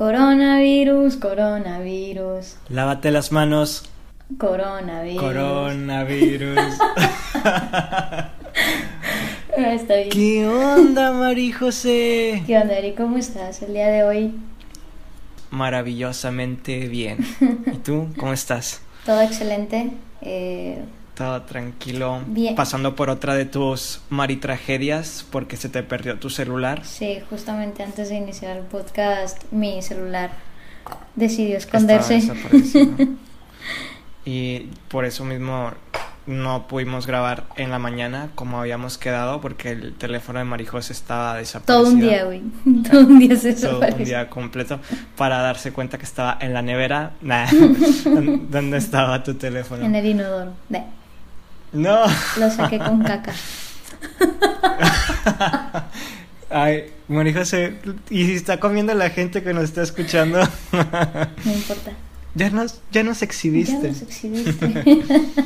Coronavirus, coronavirus, Lávate las manos. coronavirus. Coronavirus. Ah, Está bien. ¿Qué onda, Mari José? ¿Qué onda, Eri? ¿Cómo estás el día de hoy? Maravillosamente bien. ¿Y tú? ¿Cómo estás? Todo excelente. Eh, Todo tranquilo. Bien. Pasando por otra de tus maritragedias porque se te perdió tu celular. sí, justamente antes de iniciar el podcast, mi celular decidió esconderse. y por eso mismo no pudimos grabar en la mañana como habíamos quedado porque el teléfono de Marijos estaba desaparecido. Todo un día, güey. Todo un día se todo un día completo para darse cuenta que estaba en la nevera. Nah. ¿Dónde estaba tu teléfono? En el inodoro. De- No. Lo saqué con caca. Ay, María José, y si está comiendo la gente que nos está escuchando, No importa. ya nos, ya nos Ya exhibiste. nos exhibiste.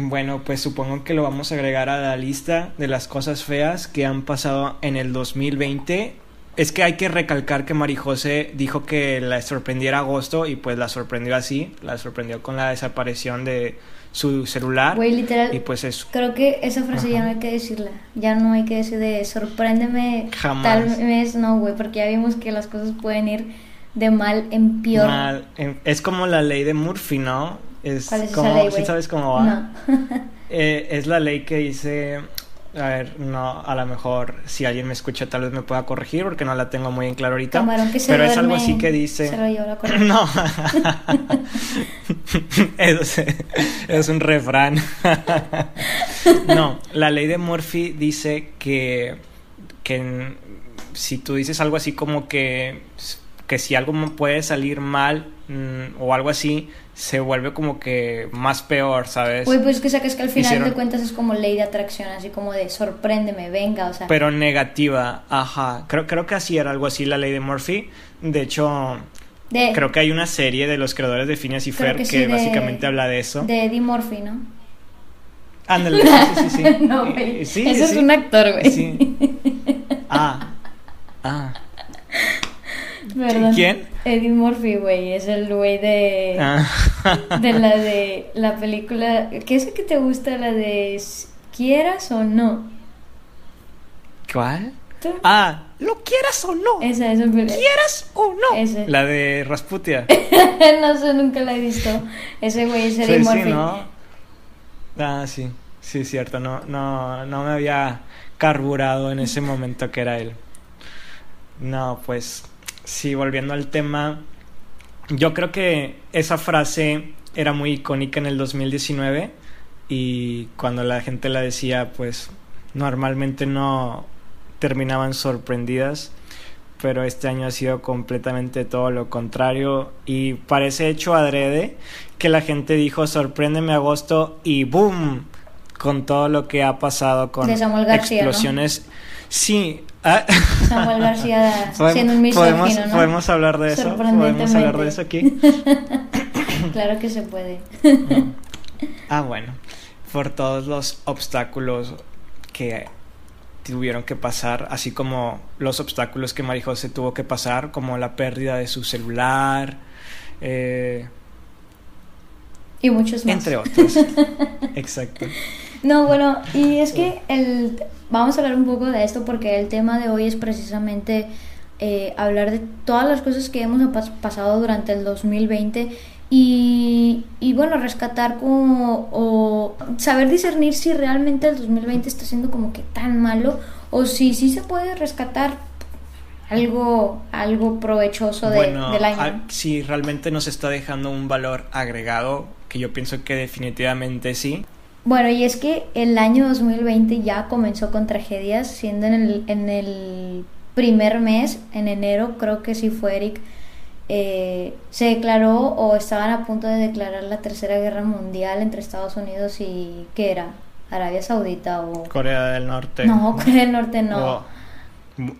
Bueno, pues supongo que lo vamos a agregar a la lista de las cosas feas que han pasado en el 2020. Es que hay que recalcar que Marijose dijo que la sorprendiera agosto y pues la sorprendió así, la sorprendió con la desaparición de su celular Güey, literal. y pues eso. Creo que esa frase ya no hay que decirla. Ya no hay que decir de sorpréndeme Jamás. tal vez no, güey, porque ya vimos que las cosas pueden ir de mal en peor. Mal, en- es como la ley de Murphy, ¿no? Es ¿Cuál es esa como, ley, ¿sí sabes cómo va? No. Eh, es la ley que dice, a ver, no, a lo mejor si alguien me escucha tal vez me pueda corregir porque no la tengo muy en claro ahorita. Que se pero es algo así que dice... Se lo la corriente. No, es, es un refrán. no, la ley de Murphy dice que, que si tú dices algo así como que, que si algo puede salir mal mm, o algo así, se vuelve como que más peor, ¿sabes? Güey, pues que sacas que al final Hicieron- de cuentas es como ley de atracción, así como de sorpréndeme, venga, o sea. Pero negativa, ajá. Creo, creo que así era algo así la ley de Murphy. De hecho, de, creo que hay una serie de los creadores de Phineas y Fer que, sí, de- básicamente habla de eso. De Eddie Murphy, ¿no? Ándale, sí, sí, sí. no, Y- güey. y- sí, Ese es un actor, güey. Sí. Ah, ah. Perdón. ¿Quién? Eddie Murphy, güey. Es el güey de. ah. De la de la película. ¿Qué es el que te gusta? La de ¿Quieras o no? ¿Cuál? ¿Tú? Ah, ¿lo quieras o no? Esa, película. ¿Quieras o no? Ese. La de Rasputia. no sé, nunca la he visto. Ese güey es Eddie Sí, sí, Murphy. ¿no? Ah, sí. Sí, cierto. No, no, no me había carburado en ese momento que era él. No, pues sí, volviendo al tema, yo creo que esa frase era muy icónica en el 2019 y cuando la gente la decía, pues normalmente no terminaban sorprendidas, pero este año ha sido completamente todo lo contrario y parece hecho adrede que la gente dijo sorpréndeme agosto y boom con todo lo que ha pasado con García, ¿no? explosiones. Sí, ah, Samuel García Podemos- siendo un podemos, misógino, ¿no? podemos hablar de eso. Podemos hablar de eso aquí. Claro que se puede. Ah, bueno. Por todos los obstáculos que tuvieron que pasar, así como los obstáculos que Marijose tuvo que pasar, como la pérdida de su celular, eh, Y muchos más. entre otros. Exacto. No, bueno, y es que el, vamos a hablar un poco de esto porque el tema de hoy es precisamente eh, hablar de todas las cosas que hemos pas- pasado durante el 2020 y, y bueno, rescatar como o saber discernir si realmente el 2020 está siendo como que tan malo o si sí se puede rescatar algo algo provechoso de- bueno, del año. sí, realmente nos está dejando un valor agregado, que yo pienso que definitivamente sí. Bueno, y es que el año 2020 ya comenzó con tragedias, siendo en el, en el primer mes, en enero, creo que sí fue Eric, eh, se declaró o estaban a punto de declarar la Tercera Guerra Mundial entre Estados Unidos y, ¿qué era? Arabia Saudita o... Corea del Norte. No, Corea del Norte no. O-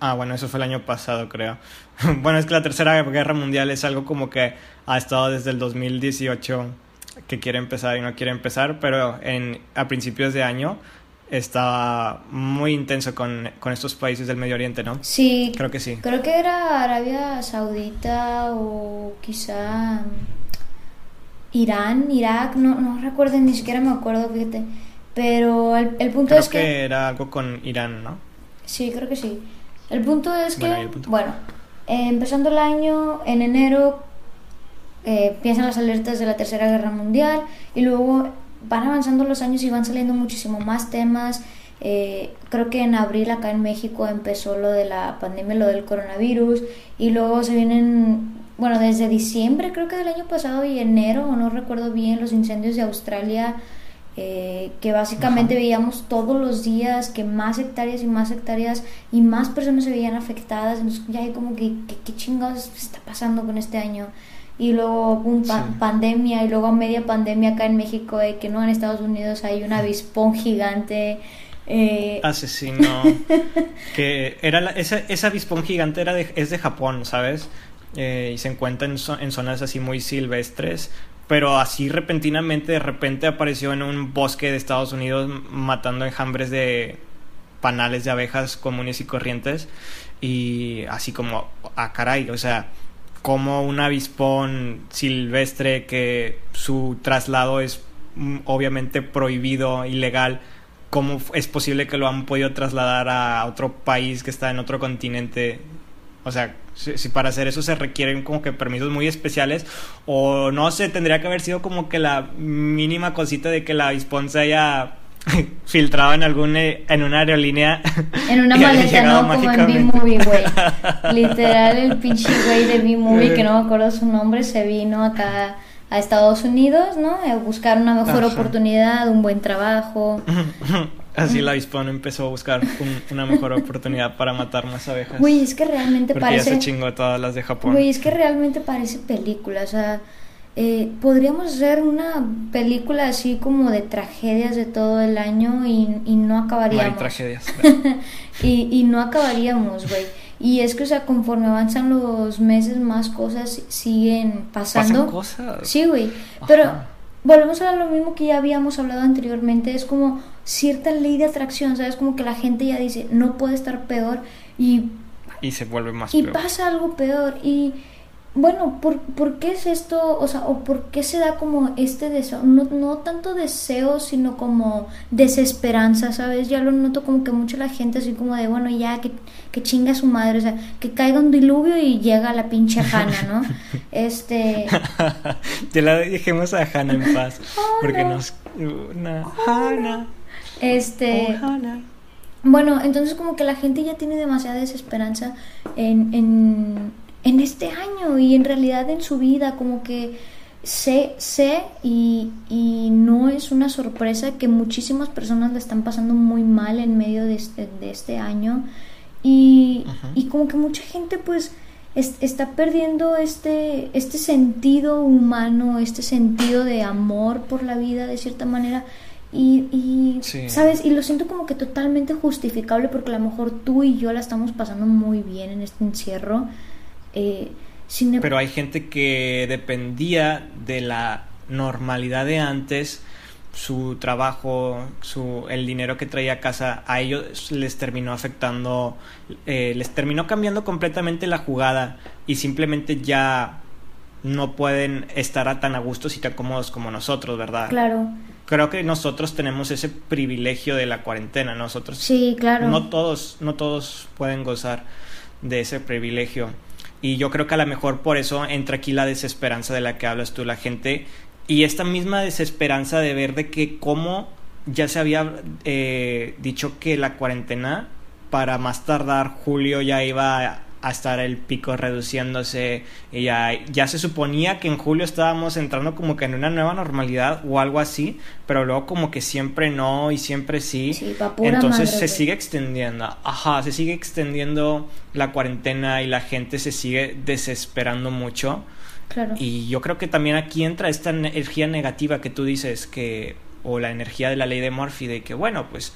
Ah, bueno, eso fue el año pasado, creo. bueno, es que la Tercera Guerra Mundial es algo como que ha estado desde el 2018 que quiere empezar y no quiere empezar, pero en, a principios de año estaba muy intenso con, con, estos países del Medio Oriente, ¿no? Sí. Creo que sí. Creo que era Arabia Saudita o quizá Irán, Irak, no, no recuerdo, ni siquiera me acuerdo, fíjate. Pero el, el punto creo es que... que... era algo con Irán, ¿no? Sí, creo que sí. El punto es que, Bueno, ¿y el punto? bueno, eh, empezando el año, en enero eh, empiezan las alertas de la Tercera Guerra Mundial y luego van avanzando los años y van saliendo muchísimo más temas. Eh, creo que en abril acá en México empezó lo de la pandemia, lo del coronavirus y luego se vienen, bueno, desde diciembre creo que del año pasado y enero, o no recuerdo bien, los incendios de Australia. eh, que básicamente Ajá. veíamos todos los días que más hectáreas y más hectáreas y más personas se veían afectadas. Entonces ya hay como que, que- ¿qué chingados está pasando con este año? Y luego Sí. pandemia y luego a media pandemia acá en México de que no, en Estados Unidos hay un avispón gigante. eh, Asesino. que era la- esa, ese avispón gigante era de- es de Japón, ¿sabes? Eh, y se encuentra en, en zonas así muy silvestres. Pero así repentinamente, de repente apareció en un bosque de Estados Unidos matando enjambres de panales de abejas comunes y corrientes. Y así como, ah, caray, o sea, como un avispón silvestre que su traslado es mm, obviamente prohibido, ilegal, ¿cómo es posible que lo han podido trasladar a otro país que está en otro continente? O sea, si, para hacer eso se requieren como que permisos muy especiales o no sé, tendría que haber sido como que la mínima cosita de que el avispón se haya filtrado en algún eh, en una aerolínea en una maleta, ¿no? Como en. B-Movie, güey. Literal, el pinche güey de B-Movie, que no me acuerdo su nombre, se vino acá a Estados Unidos, ¿no? A buscar una mejor Ajá. oportunidad, un buen trabajo. Así el avispón empezó a buscar un- una mejor oportunidad para matar más abejas. Güey, es que realmente porque ya parece... se chingó todas las de Japón. Güey, es que realmente parece película, o sea, eh, podríamos hacer una película así como de tragedias de todo el año y, y no no hay acabaríamos. tragedias. y, y no acabaríamos, güey. Y es que, o sea, conforme avanzan los meses, más cosas siguen pasando. Pasan cosas. Sí, güey. Pero Ajá. volvemos a lo mismo que ya habíamos hablado anteriormente. Es como cierta ley de atracción, ¿sabes? Como que la gente ya dice, no puede estar peor. Y Y se vuelve más y peor. pasa algo peor. Y bueno, ¿por, por qué es esto? O sea, ¿o por qué se da como este deseo? No, no tanto deseo, sino como desesperanza, ¿sabes? Ya lo noto como que mucha la gente así como de, bueno, ya, que, que chinga su madre, o sea, que caiga un diluvio y llega la pinche Hanna, ¿no? Este... ya la dejemos a Hannah en paz. porque Hannah. nos. Una. Hannah. Este... Oh. Bueno, entonces como que la gente ya tiene demasiada desesperanza en, en, en este año y en realidad en su vida, como que sé, sé y, y no es una sorpresa que muchísimas personas la están pasando muy mal en medio de este, de este año y, y como que mucha gente pues es- está perdiendo este, este sentido humano, este sentido de amor por la vida de cierta manera. Y, y Sí. ¿sabes? Y lo siento como que totalmente justificable porque a lo mejor tú y yo la estamos pasando muy bien en este encierro. Eh, sin em- Pero hay gente que dependía de la normalidad de antes, su trabajo, su, el dinero que traía a casa, a ellos les terminó afectando, eh, les terminó cambiando completamente la jugada y simplemente ya no pueden estar a tan a gusto y tan cómodos como nosotros, ¿verdad? Claro, Creo que nosotros tenemos ese privilegio de la cuarentena, nosotros sí, claro. no todos, no todos pueden gozar de ese privilegio. Y yo creo que a lo mejor por eso entra aquí la desesperanza de la que hablas tú, la gente, y esta misma desesperanza de ver de que cómo ya se había eh, dicho que la cuarentena para más tardar julio ya iba a, estar el pico reduciéndose y ya, ya se suponía que en julio estábamos entrando como que en una nueva normalidad o algo así, pero luego como que siempre no y siempre sí. Sí, Entonces madre, se sigue extendiendo, ajá, se sigue extendiendo la cuarentena y la gente se sigue desesperando mucho. Claro. Y yo creo que también aquí entra esta energía negativa que tú dices, que, o la energía de la ley de Murphy, de que bueno, pues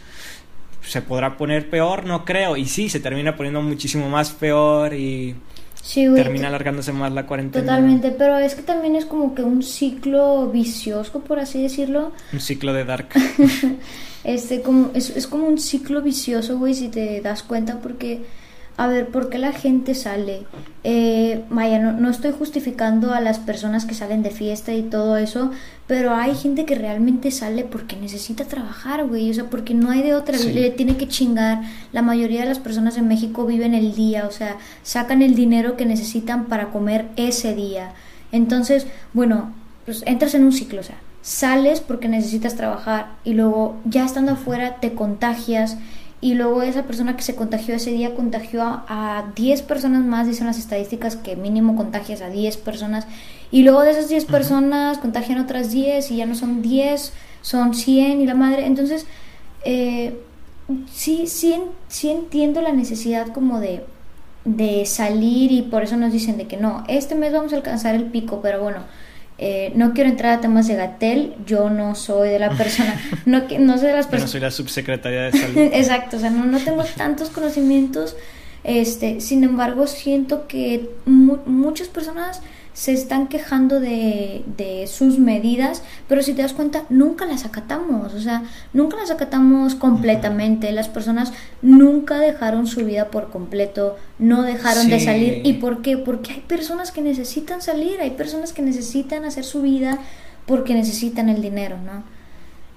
se podrá poner peor, no creo. Y sí, se termina poniendo muchísimo más peor y Sí, güey. termina alargándose más la cuarentena. Totalmente, pero es que también es como que un ciclo vicioso, por así decirlo. Un ciclo de dark. Este, como, es, es como un ciclo vicioso, güey, si te das cuenta, porque, a ver, ¿por qué la gente sale? Eh, vaya, no, no estoy justificando a las personas que salen de fiesta y todo eso, pero hay gente que realmente sale porque necesita trabajar, güey, o sea, porque no hay de otra, Sí. le tiene que chingar. La mayoría de las personas en México viven el día, o sea, sacan el dinero que necesitan para comer ese día. Entonces, bueno, pues entras en un ciclo, o sea, sales porque necesitas trabajar y luego ya estando afuera te contagias y luego esa persona que se contagió ese día contagió a, a 10 personas más, dicen las estadísticas que mínimo contagias a 10 personas. Y luego de esas 10 personas contagian otras 10 y ya no son 10, son 100 y la madre, entonces eh, sí, sí, sí entiendo la necesidad como de, de salir y por eso nos dicen de que no, este mes vamos a alcanzar el pico, pero bueno, eh, no quiero entrar a temas de Gatel, yo no soy de la persona, no, que- no soy de las Yo no personas... soy la subsecretaria de salud. Exacto, o sea, no, no tengo tantos conocimientos, este, sin embargo siento que mu- muchas personas se están quejando de, de sus medidas, pero si te das cuenta, nunca las acatamos, o sea, nunca las acatamos completamente, las personas nunca dejaron su vida por completo, no dejaron de salir, ¿y por qué? Porque hay personas que necesitan salir, hay personas que necesitan hacer su vida porque necesitan el dinero, ¿no?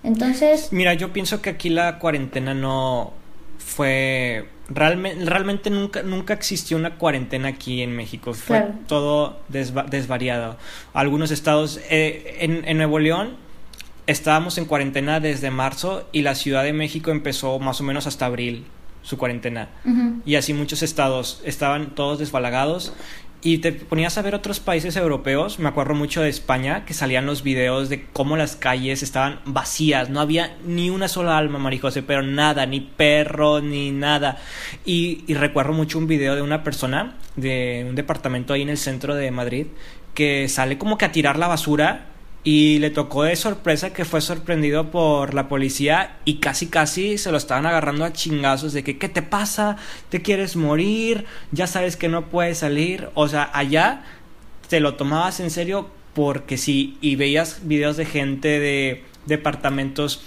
Entonces, Mira, yo pienso que aquí la cuarentena no fue realmente realmente nunca nunca existió una cuarentena aquí en México. Fue Claro. todo desva- desvariado. Algunos estados eh, en, en Nuevo León estábamos en cuarentena desde marzo y la Ciudad de México empezó más o menos hasta abril su cuarentena. Y así muchos estados estaban todos desbalagados y te ponías a ver otros países europeos, me acuerdo mucho de España, que salían los videos de cómo las calles estaban vacías, no había ni una sola alma, Marijose, pero nada, ni perro, ni nada. Y, y recuerdo mucho un video de una persona de un departamento ahí en el centro de Madrid que sale como que a tirar la basura y le tocó de sorpresa que fue sorprendido por la policía y casi casi se lo estaban agarrando a chingazos de que ¿qué te pasa? ¿Te quieres morir? Ya sabes que no puedes salir. O sea, allá te lo tomabas en serio porque sí y veías videos de gente de departamentos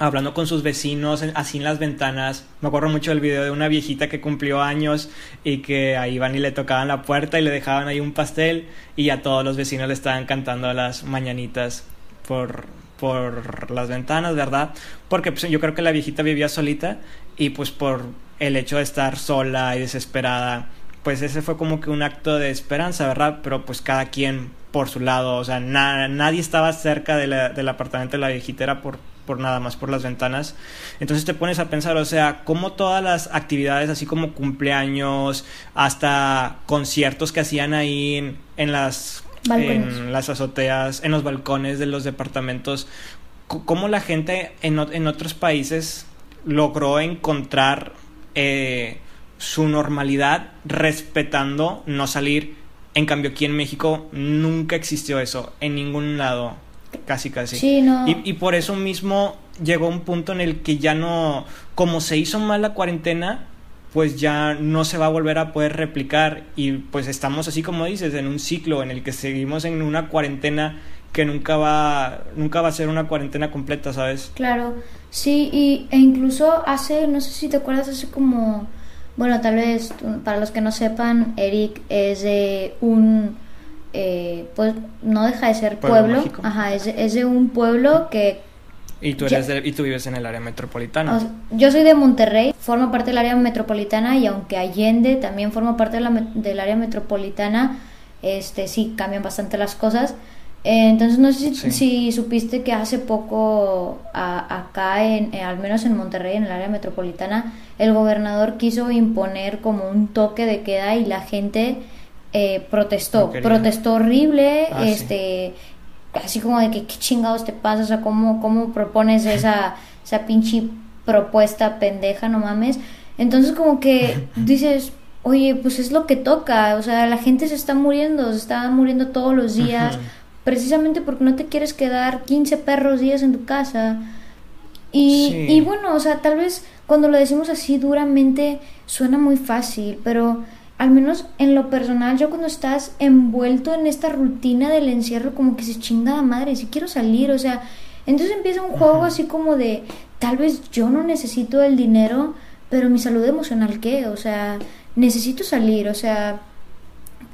hablando con sus vecinos así en las ventanas. Me acuerdo mucho del video de una viejita que cumplió años y que ahí iban y le tocaban la puerta y le dejaban ahí un pastel y a todos los vecinos le estaban cantando las mañanitas por, por las ventanas, ¿verdad? Porque pues, yo creo que la viejita vivía solita y pues por el hecho de estar sola y desesperada, pues ese fue como que un acto de esperanza, ¿verdad? Pero pues cada quien por su lado, o sea, na- nadie estaba cerca del apartamento de la viejita, era por, por nada más por las ventanas. Entonces te pones a pensar, o sea, como todas las actividades, así como cumpleaños, hasta conciertos que hacían ahí en, en las Balcones. en las azoteas, en los balcones de los departamentos, cómo la gente en, en otros países logró encontrar eh, su normalidad respetando no salir. En cambio, aquí en México nunca existió eso, en ningún lado, casi casi. Sí, no. Y, y por eso mismo llegó un punto en el que ya no, como se hizo mal la cuarentena, pues ya no se va a volver a poder replicar y pues estamos así como dices en un ciclo en el que seguimos en una cuarentena que nunca va nunca va a ser una cuarentena completa, ¿sabes? Claro, sí, y, e incluso hace, no sé si te acuerdas, hace como, bueno, tal vez para los que no sepan, Eric es de un, eh, pues no deja de ser Pueblo ajá, es, de- es de un pueblo que, Y tú Ya- eres de- y tú vives en el área metropolitana. o sea, yo soy de Monterrey, formo parte del área metropolitana y aunque Allende también forma parte de la del área metropolitana, este sí cambian bastante las cosas. Eh, entonces no sé si, Sí. si supiste que hace poco a- acá, en, eh, al menos en Monterrey, en el área metropolitana, el gobernador quiso imponer como un toque de queda y la gente eh, protestó, No protestó horrible, Ah, sí. este, así como de que qué chingados te pasa, o sea, cómo, cómo propones esa, esa pinche propuesta pendeja, no mames. Entonces como que dices, oye, pues es lo que toca, o sea, la gente se está muriendo, se está muriendo todos los días, precisamente porque no te quieres quedar 15 perros días en tu casa. Y, Sí. y bueno, o sea, tal vez cuando lo decimos así duramente suena muy fácil, pero al menos en lo personal, yo cuando estás envuelto en esta rutina del encierro, como que se chingada madre, si quiero salir, o sea, entonces empieza un juego así como de, tal vez yo no necesito el dinero, pero mi salud emocional, ¿qué? O sea, necesito salir, o sea,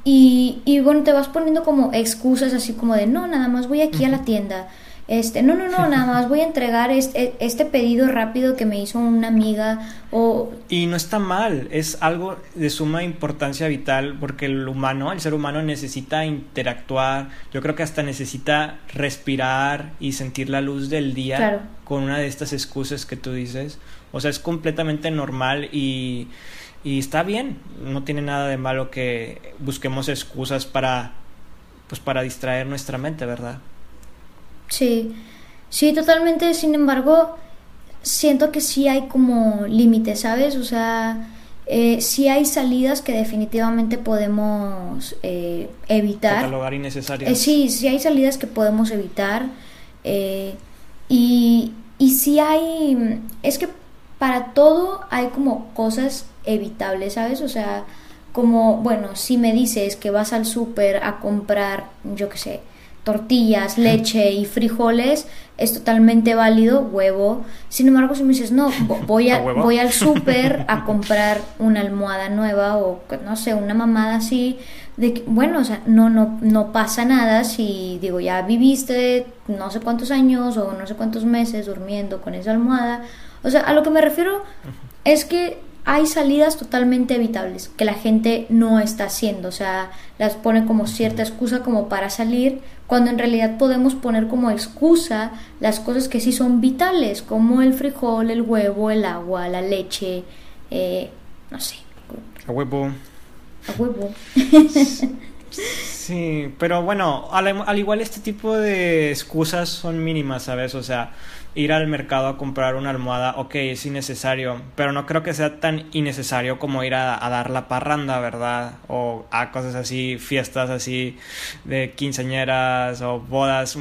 y, y bueno, te vas poniendo como excusas así como de, no, nada más voy aquí a la tienda este, no, no, no, nada más voy a entregar este, este pedido rápido que me hizo una amiga o... Y no está mal, es algo de suma importancia vital porque el humano, el ser humano necesita interactuar, yo creo que hasta necesita respirar y sentir la luz del día con una de estas excusas que tú dices. O sea, es completamente normal y, y está bien, no tiene nada de malo que busquemos excusas para, pues para distraer nuestra mente, ¿verdad? Sí, sí, totalmente. Sin embargo, siento que sí hay como límites, ¿sabes? O sea, eh, sí hay salidas que definitivamente podemos eh, evitar. Catalogar innecesarias. Eh, sí, sí hay salidas que podemos evitar. Eh, y, y sí hay. Es que para todo hay como cosas evitables, ¿sabes? O sea, como, bueno, si me dices que vas al súper a comprar, yo qué sé, tortillas, leche y frijoles, es totalmente válido, huevo. Sin embargo, si me dices, no, voy, a, voy al súper a comprar una almohada nueva o, no sé, una mamada así, de que, bueno, o sea, no, no, no pasa nada si, digo, ya viviste no sé cuántos años o no sé cuántos meses durmiendo con esa almohada. O sea, a lo que me refiero es que hay salidas totalmente evitables que la gente no está haciendo, o sea, las pone como cierta excusa como para salir, cuando en realidad podemos poner como excusa las cosas que sí son vitales, como el frijol, el huevo, el agua, la leche, eh, no sé. A huevo. A huevo. Sí, pero bueno, al, igual este tipo de excusas son mínimas, ¿sabes? O sea, ir al mercado a comprar una almohada, ok, es innecesario, pero no creo que sea tan innecesario como ir a, dar la parranda, ¿verdad? O a cosas así, fiestas así de quinceañeras o bodas,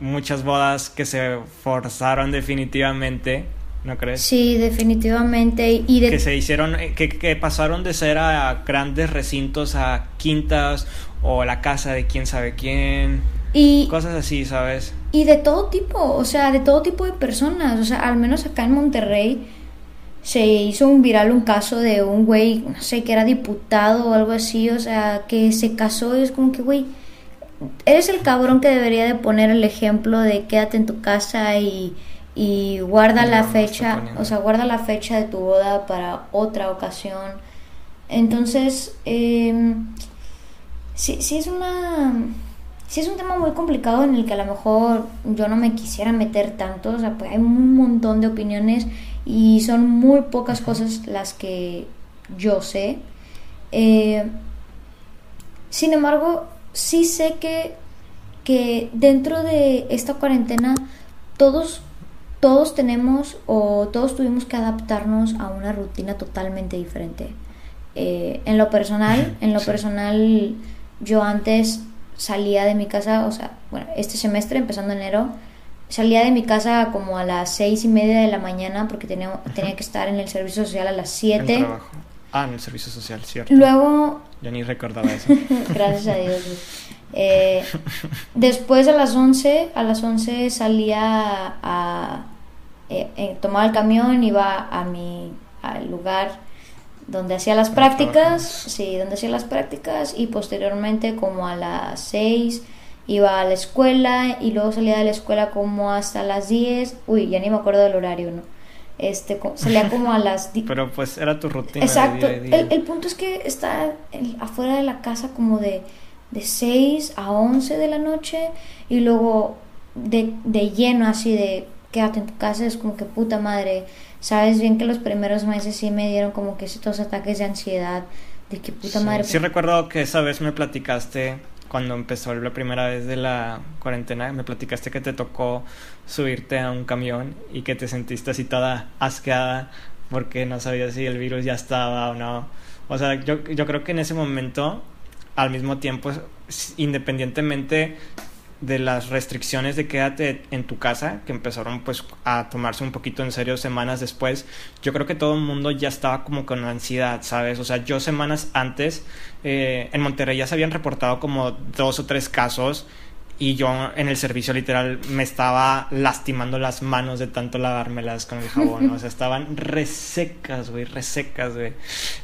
muchas bodas que se forzaron definitivamente. ¿no crees? Sí, definitivamente. Y Que se hicieron, eh, que, que, pasaron de ser a grandes recintos a quintas o la casa de quién sabe quién. Y, cosas así, ¿sabes? Y de todo tipo, o sea, de todo tipo de personas. O sea, al menos acá en Monterrey se hizo un viral un caso de un güey, no sé, que era diputado o algo así, o sea, que se casó y es como que, güey, eres el cabrón que debería de poner el ejemplo de quédate en tu casa y, y guarda la fecha, o sea, guarda la fecha de tu boda para otra ocasión. Entonces, eh, sí, sí es una sí es un tema muy complicado en el que a lo mejor yo no me quisiera meter tanto, o sea, pues hay un montón de opiniones y son muy pocas cosas las que yo sé. Eh, sin embargo, sí sé que, que dentro de esta cuarentena todos, todos tenemos o todos tuvimos que adaptarnos a una rutina totalmente diferente. Eh, en lo personal, en lo personal, yo antes salía de mi casa, o sea, bueno, este semestre, empezando enero, salía de mi casa como a las seis y media de la mañana porque tenía, tenía que estar en el servicio social a las siete. Ah, en el servicio social, cierto. Luego... Yo ni recordaba eso. Gracias a Dios. Eh, después a las 11, a las 11 salía a... Eh, eh, tomaba el camión, iba a mi al lugar donde hacía las prácticas, sí, donde hacía las prácticas y posteriormente como a las 6 iba a la escuela y luego salía de la escuela como hasta las 10, uy, ya ni me acuerdo del horario, ¿no? Este, salía como a las... Pero pues era tu rutina. Exacto, El, el, punto es que está afuera de la casa como de, de 6 a 11 de la noche y luego de, de lleno así de quédate en tu casa, es como que puta madre, sabes bien que los primeros meses sí me dieron como que estos ataques de ansiedad, de que puta madre. Sí, recuerdo que esa vez me platicaste cuando empezó la primera vez de la cuarentena, me platicaste que te tocó subirte a un camión y que te sentiste así toda asqueada porque no sabías si el virus ya estaba o no. O sea, yo, yo creo que en ese momento, al mismo tiempo, independientemente de las restricciones de quédate en tu casa, que empezaron pues a tomarse un poquito en serio semanas después, yo creo que todo el mundo ya estaba como con ansiedad, ¿sabes? O sea, yo semanas antes, eh, en Monterrey ya se habían reportado como dos o tres casos y yo en el servicio literal me estaba lastimando las manos de tanto lavármelas con el jabón, o sea, estaban resecas, güey, resecas, güey.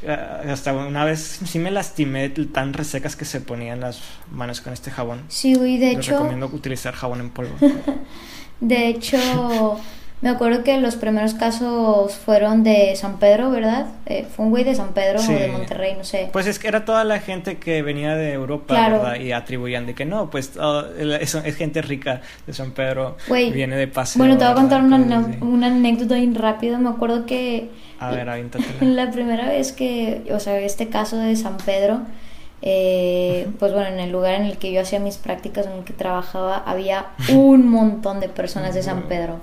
Ah, hasta una vez sí me lastimé tan resecas que se ponían las manos con este jabón. Sí, güey, de Les hecho... recomiendo utilizar jabón en polvo. De hecho, me acuerdo que los primeros casos fueron de San Pedro, ¿verdad? Eh, fue un güey de San Pedro Sí. o de Monterrey, no sé. Pues es que era toda la gente que venía de Europa, Claro. ¿verdad? Y atribuían de que no, pues oh, es, es gente rica de San Pedro, Güey, viene de paseo. Bueno, te voy a contar una, anécdota bien rápido. Me acuerdo que A ver, la primera vez que, o sea, este caso de San Pedro, eh, pues bueno, en el lugar en el que yo hacía mis prácticas, en el que trabajaba, había un montón de personas de San Pedro,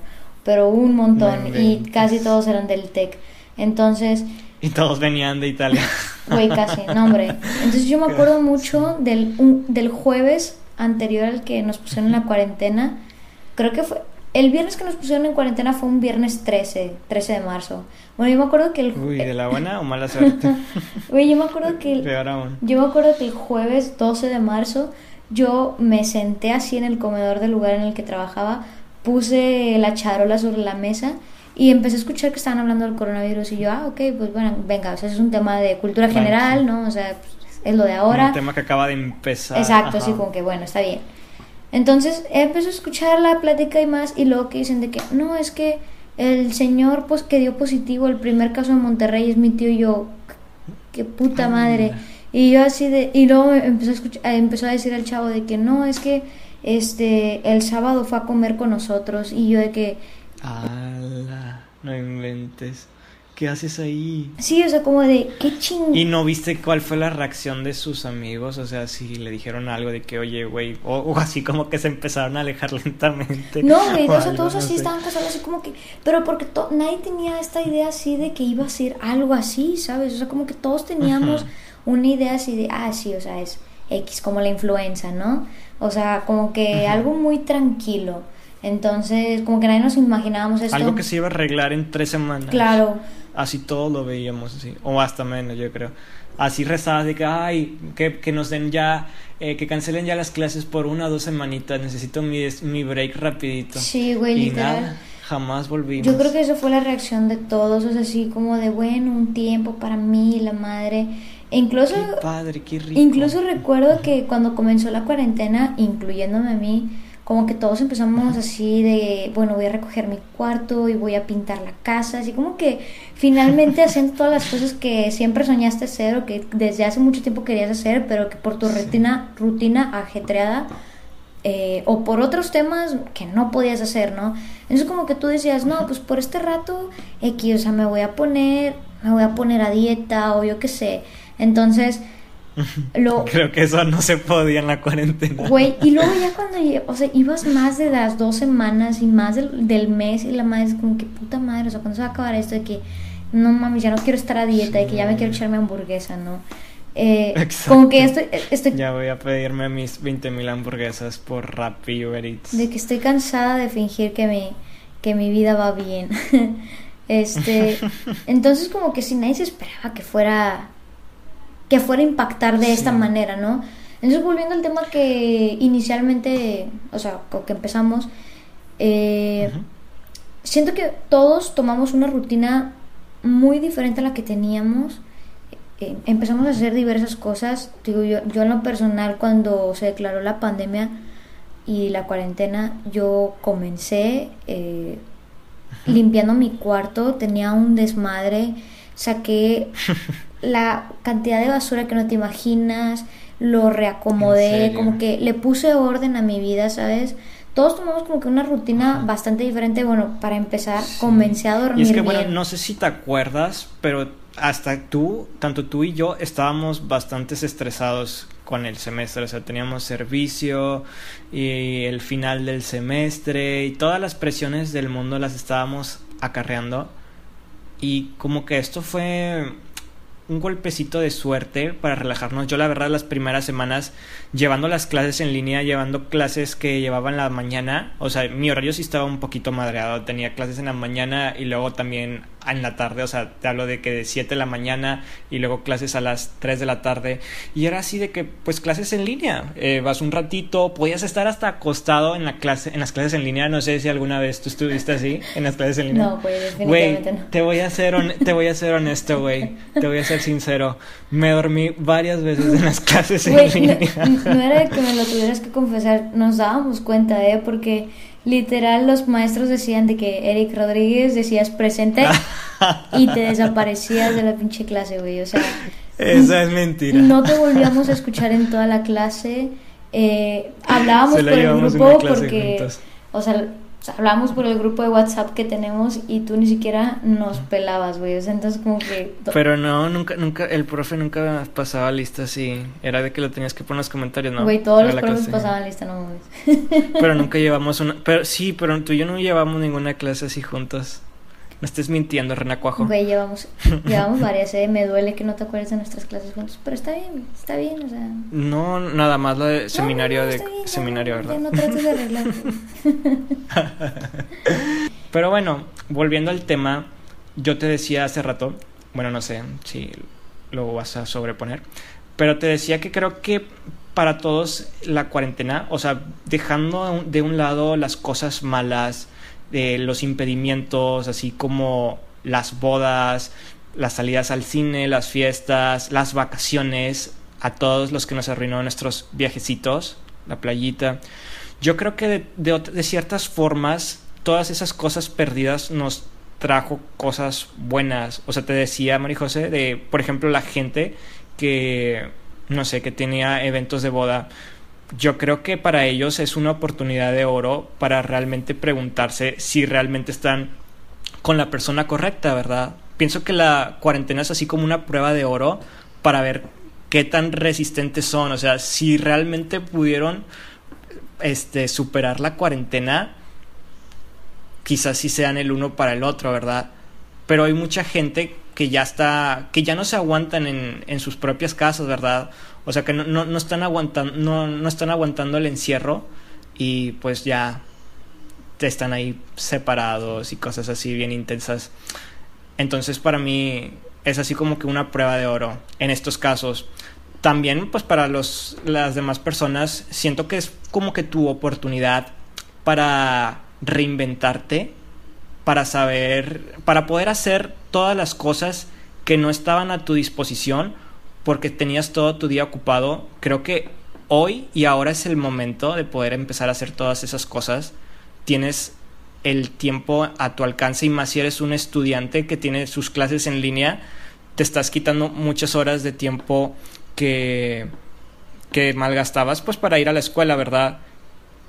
pero un montón, No y casi todos eran del TEC. Entonces, Y todos venían de Italia. Güey, casi, no, hombre. Entonces yo me acuerdo mucho del, un- del jueves anterior al que nos pusieron en la cuarentena. Creo que fue. El viernes que nos pusieron en cuarentena fue un viernes 13, 13 de marzo. Bueno, yo me acuerdo que el. Uy, ¿de la buena o mala suerte? Güey, yo me acuerdo que. el- Peor aún. yo me acuerdo que el jueves 12 de marzo yo me senté así en el comedor del lugar en el que trabajaba, puse la charola sobre la mesa y empecé a escuchar que estaban hablando del coronavirus y yo, ah, ok, pues bueno, venga, o sea, es un tema de cultura general, ¿no? O sea, pues, es lo de ahora. Un tema que acaba de empezar. Exacto, Ajá. así como que bueno, está bien. Entonces empezó a escuchar la plática y más y luego que dicen de que no, es que el señor pues, que dio positivo el primer caso de Monterrey es mi tío y yo, qué puta madre. Anda. Y yo así de, y luego empezó a, escuchar, empezó a decir el chavo de que no, es que este el sábado fue a comer con nosotros y yo de que Ala, no inventes. ¿Qué haces ahí? sí, o sea, como de qué ching. ¿Y no viste cuál fue la reacción de sus amigos? O sea, si le dijeron algo de que, oye, güey, o, o así como que se empezaron a alejar lentamente. No, güey, o sea, todos no así sé. estaban casados, así como que. Pero porque nadie tenía esta idea así de que iba a ser algo así, ¿sabes? O sea, como que todos teníamos una idea así de, ah, sí, o sea, es X, como la influenza, ¿no? O sea, como que algo muy tranquilo. Entonces, como que nadie nos imaginábamos esto. Algo que se iba a arreglar en tres semanas. Claro, Así todos lo veíamos así. O hasta menos, yo creo. Así rezabas de que, ay, que, que nos den ya, eh, que cancelen ya las clases por una o dos semanitas. Necesito mi, mi break rapidito. sí, güey, y literal. nada, jamás volvimos. Yo creo que eso fue la reacción de todos, o sea, así como de, bueno, un tiempo para mí, la madre. E incluso Qué padre, qué rico. Incluso recuerdo que cuando comenzó la cuarentena, incluyéndome a mí, como que todos empezamos así de, bueno, voy a recoger mi cuarto y voy a pintar la casa, así como que finalmente haciendo todas las cosas que siempre soñaste hacer o que desde hace mucho tiempo querías hacer, pero que por tu Sí. rutina, rutina ajetreada eh, o por otros temas que no podías hacer, ¿no? Entonces como que tú decías, no, pues por este rato, X, o sea, me voy a poner, me voy a poner a dieta o yo qué sé. Entonces, lo, Creo que eso no se podía en la cuarentena. Güey, y luego ya cuando, o sea, ibas más de las dos semanas y más del, del mes y la madre es como que puta madre, o sea, cuando se va a acabar esto de que no mames, ya no quiero estar a dieta, de que ya me quiero echarme hamburguesa, ¿no? Eh, como que estoy, estoy Ya voy a pedirme mis 20.000 hamburguesas por Rappi Uber Eats. de que estoy cansada de fingir que mi, que mi vida va bien. este, entonces como que si nadie se esperaba que fuera que fuera a impactar de esta manera, ¿no? Entonces volviendo al tema que inicialmente, o sea, con que empezamos, eh, siento que todos tomamos una rutina muy diferente a la que teníamos. Eh, empezamos a hacer diversas cosas. Digo, yo, yo en lo personal, cuando se declaró la pandemia y la cuarentena, yo comencé eh, limpiando mi cuarto, tenía un desmadre, saqué la cantidad de basura que no te imaginas, lo ¿En reacomodé, como que le puse orden a mi vida, ¿sabes? Todos tomamos como que una rutina Ajá. bastante diferente. Bueno, para empezar, Sí. comencé a dormir Y es que, bien. bueno, no sé si te acuerdas, pero hasta tú, tanto tú y yo, estábamos bastante estresados con el semestre. O sea, teníamos servicio y el final del semestre y todas las presiones del mundo las estábamos acarreando. Y como que esto fue un golpecito de suerte para relajarnos. Yo la verdad las primeras semanas llevando las clases en línea, llevando clases que llevaba en la mañana, o sea, mi horario sí estaba un poquito madreado, tenía clases en la mañana y luego también en la tarde, o sea, te hablo de que de 7 de la mañana y luego clases a las 3 de la tarde y era así de que pues clases en línea, eh, vas un ratito, podías estar hasta acostado en la clase en las clases en línea, no sé si alguna vez tú estuviste así en las clases en línea. No, pues definitivamente no. Te voy a ser te voy a ser honesto, güey. Te voy a ser sincero. Me dormí varias veces en las clases en línea. No, no era de que me lo tuvieras que confesar, nos dábamos cuenta, eh, porque literal los maestros decían de que Eric Rodríguez decías presente y te desaparecías de la pinche clase, güey. O sea, esa es mentira. No te volvíamos a escuchar en toda la clase. Eh, hablábamos por el grupo porque, o sea, hablamos por el grupo de WhatsApp que tenemos y tú ni siquiera nos pelabas, güey. O sea, entonces como que... Pero no, nunca, nunca, el profe nunca pasaba lista así. Era de que lo tenías que poner en los comentarios, ¿no? Güey, todos los profes pasaban lista, no mames. Pero nunca llevamos una... Pero sí, pero tú y yo no llevamos ninguna clase así juntos. Me estés mintiendo, Renacuajo. Güey, llevamos, llevamos varias, ¿eh? Me duele que no te acuerdes de nuestras clases juntos. Pero está bien, está bien, o sea... No, nada más lo de seminario de... seminario, ¿verdad? no trates de arreglar. pero bueno, volviendo al tema, yo te decía hace rato, bueno, no sé si lo vas a sobreponer, pero te decía que creo que para todos la cuarentena, o sea, dejando de un lado las cosas malas, de los impedimentos, así como las bodas, las salidas al cine, las fiestas, las vacaciones, a todos los que nos arruinó nuestros viajecitos, la playita. Yo creo que de, de, ciertas formas, todas esas cosas perdidas nos trajo cosas buenas. O sea, te decía, María José, de, por ejemplo, la gente que, no sé, que tenía eventos de boda yo creo que para ellos es una oportunidad de oro para realmente preguntarse si realmente están con la persona correcta, ¿verdad? Pienso que la cuarentena es así como una prueba de oro para ver qué tan resistentes son, o sea, si realmente pudieron este superar la cuarentena, quizás sí sean el uno para el otro, ¿verdad? Pero hay mucha gente que ya está, que ya no se aguantan en, en sus propias casas, ¿verdad? O sea que no, no, no están aguantando, no, no están aguantando el encierro y pues ya te están ahí separados y cosas así bien intensas. Entonces para mí es así como que una prueba de oro en estos casos. También pues para los, las demás personas siento que es como que tu oportunidad para reinventarte, para saber, para poder hacer todas las cosas que no estaban a tu disposición porque tenías todo tu día ocupado. Creo que hoy y ahora es el momento de poder empezar a hacer todas esas cosas. Tienes el tiempo a tu alcance y más si eres un estudiante que tiene sus clases en línea, te estás quitando muchas horas de tiempo que, que malgastabas pues para ir a la escuela, ¿verdad?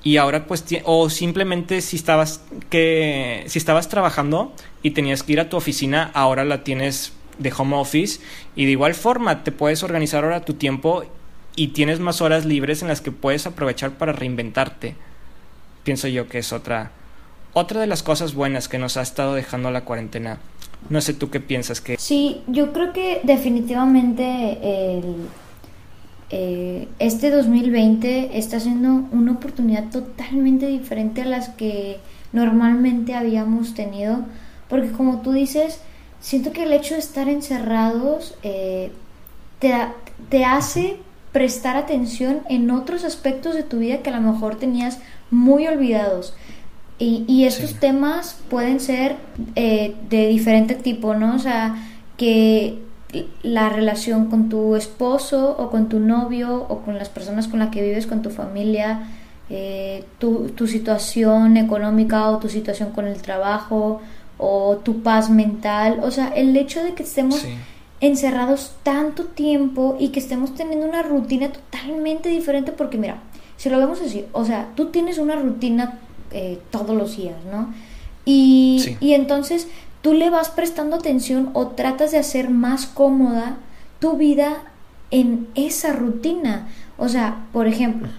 Y ahora pues o simplemente si estabas que si estabas trabajando y tenías que ir a tu oficina, ahora la tienes de home office y de igual forma te puedes organizar ahora tu tiempo y tienes más horas libres en las que puedes aprovechar para reinventarte. Pienso yo que es otra otra de las cosas buenas que nos ha estado dejando la cuarentena. No sé tú qué piensas que Sí, yo creo que definitivamente el, eh, este 2020 está siendo una oportunidad totalmente diferente a las que normalmente habíamos tenido, porque como tú dices, siento que el hecho de estar encerrados eh, te, te hace prestar atención en otros aspectos de tu vida que a lo mejor tenías muy olvidados. Y, y estos temas pueden ser eh, de diferente tipo, ¿no? O sea, que la relación con tu esposo o con tu novio o con las personas con las que vives, con tu familia, eh, tu, tu situación económica o tu situación con el trabajo, o tu paz mental, o sea, el hecho de que estemos encerrados tanto tiempo y que estemos teniendo una rutina totalmente diferente, porque mira, si lo vemos así, o sea, tú tienes una rutina eh, todos los días, ¿no? Y, y entonces tú le vas prestando atención o tratas de hacer más cómoda tu vida en esa rutina. O sea, por ejemplo,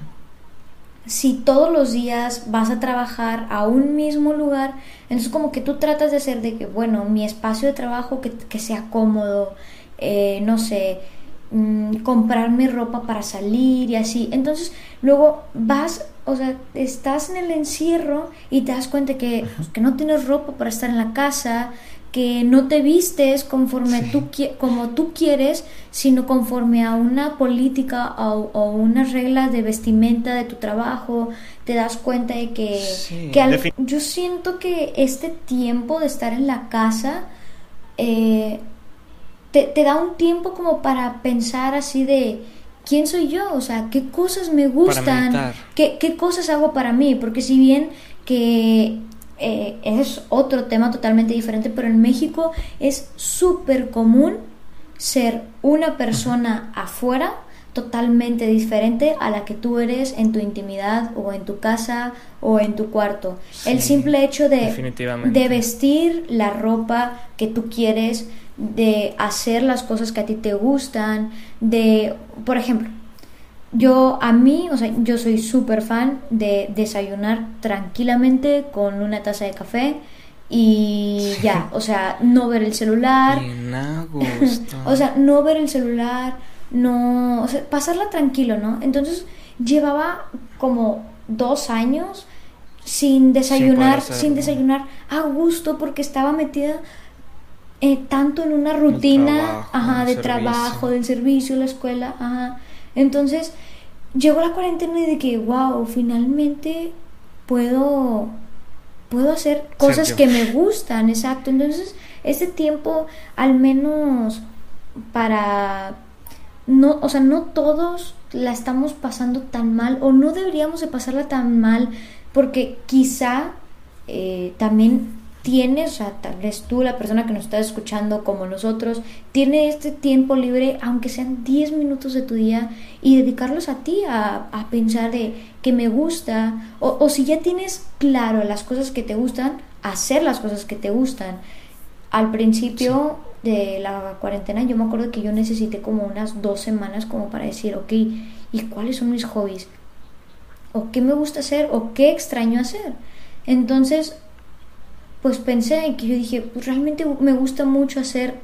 si todos los días vas a trabajar a un mismo lugar, entonces como que tú tratas de hacer de que, bueno, mi espacio de trabajo que, sea cómodo, eh, no sé, mm, comprarme ropa para salir y así. Entonces, luego vas, o sea, estás en el encierro y te das cuenta que, que no tienes ropa para estar en la casa, que no te vistes conforme tú como tú quieres, sino conforme a una política o, unas reglas de vestimenta de tu trabajo, te das cuenta de que, yo siento que este tiempo de estar en la casa eh, te, te da un tiempo como para pensar así de quién soy yo, o sea, qué cosas me gustan, qué, qué cosas hago para mí, porque si bien que eh, es otro tema totalmente diferente, pero en México es súper común ser una persona afuera totalmente diferente a la que tú eres en tu intimidad o en tu casa o en tu cuarto. el simple hecho de, de vestir la ropa que tú quieres, de hacer las cosas que a ti te gustan, de, por ejemplo, yo, a mí, o sea, yo soy súper fan de desayunar tranquilamente con una taza de café y ya, o sea, no ver el celular. o sea, no ver el celular, no, o sea, pasarla tranquilo, ¿no? Entonces, llevaba como dos años sin desayunar, sin desayunar a gusto porque estaba metida eh, tanto en una rutina, ajá, de trabajo, del servicio, la escuela, ajá. Entonces, llegó la cuarentena y de que, wow, finalmente puedo, puedo hacer cosas que me gustan, exacto. Entonces, ese tiempo, al menos para, no, o sea, no todos la estamos pasando tan mal o no deberíamos de pasarla tan mal porque quizá eh, también tienes, o sea, tal vez tú, la persona que nos está escuchando como nosotros, tiene este tiempo libre, aunque sean 10 minutos de tu día, y dedicarlos a ti, a, a pensar de que me gusta, o, o, si ya tienes claro las cosas que te gustan, hacer las cosas que te gustan. Al principio de la cuarentena yo me acuerdo que yo necesité como unas dos semanas como para decir, ok, ¿y cuáles son mis hobbies? ¿O qué me gusta hacer? ¿O qué extraño hacer? Entonces pues pensé en que yo dije, pues realmente me gusta mucho hacer,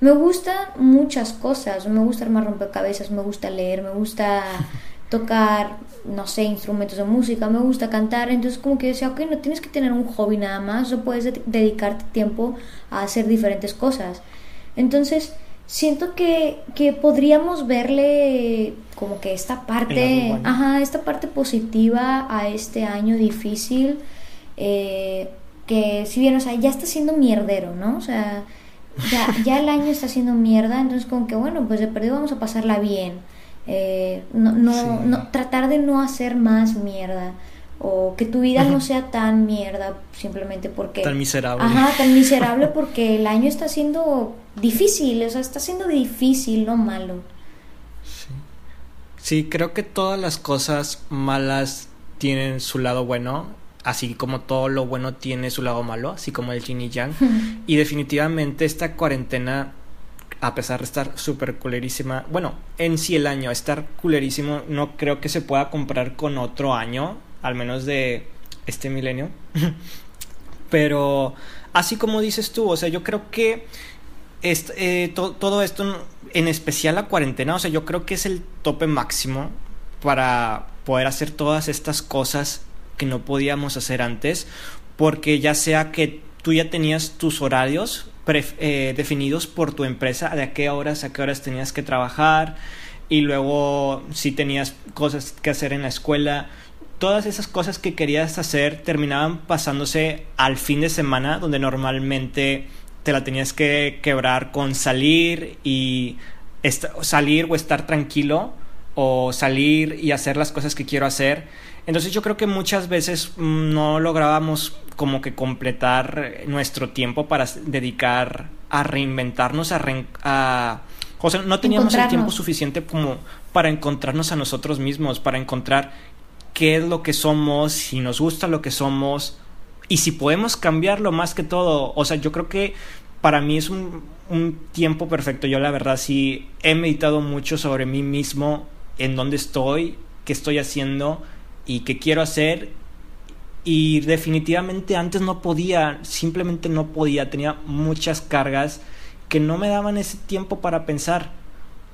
me gustan muchas cosas, me gusta armar rompecabezas, me gusta leer, me gusta tocar, no sé, instrumentos de música, me gusta cantar, entonces como que decía, ok, no tienes que tener un hobby nada más, no puedes dedicarte tiempo a hacer diferentes cosas. Entonces, siento que, que podríamos verle como que esta parte, ajá, esta parte positiva a este año difícil. Eh, que si bien, o sea, ya está siendo mierdero, ¿no? O sea, ya, ya el año está siendo mierda, entonces como que bueno, pues de perdido vamos a pasarla bien. Eh, no, no, no, tratar de no hacer más mierda o que tu vida no sea tan mierda simplemente porque tan miserable. Ajá tan miserable porque el año está siendo difícil o sea está siendo difícil no malo. Sí. Sí creo que todas las cosas malas tienen su lado bueno así como todo lo bueno tiene su lado malo, así como el yin y yang. y definitivamente esta cuarentena, a pesar de estar súper culerísima, bueno, en sí el año, estar culerísimo, no creo que se pueda comparar con otro año, al menos de este milenio. Pero así como dices tú, o sea, yo creo que eh, todo esto, en especial la cuarentena, o sea, yo creo que es el tope máximo para poder hacer todas estas cosas que no podíamos hacer antes, porque ya sea que tú ya tenías tus horarios eh, definidos por tu empresa, de a qué horas a qué horas tenías que trabajar, y luego si tenías cosas que hacer en la escuela, todas esas cosas que querías hacer terminaban pasándose al fin de semana, donde normalmente te la tenías que quebrar con salir y salir o estar tranquilo o salir y hacer las cosas que quiero hacer entonces yo creo que muchas veces mm, no lográbamos como que completar nuestro tiempo para dedicar a reinventarnos, a... a o sea, no teníamos el tiempo suficiente como para encontrarnos a nosotros mismos, para encontrar qué es lo que somos, si nos gusta lo que somos y si podemos cambiarlo más que todo. O sea, yo creo que para mí es un, un tiempo perfecto. Yo la verdad sí he meditado mucho sobre mí mismo, en dónde estoy, qué estoy haciendo y que quiero hacer y definitivamente antes no podía, simplemente no podía, tenía muchas cargas que no me daban ese tiempo para pensar.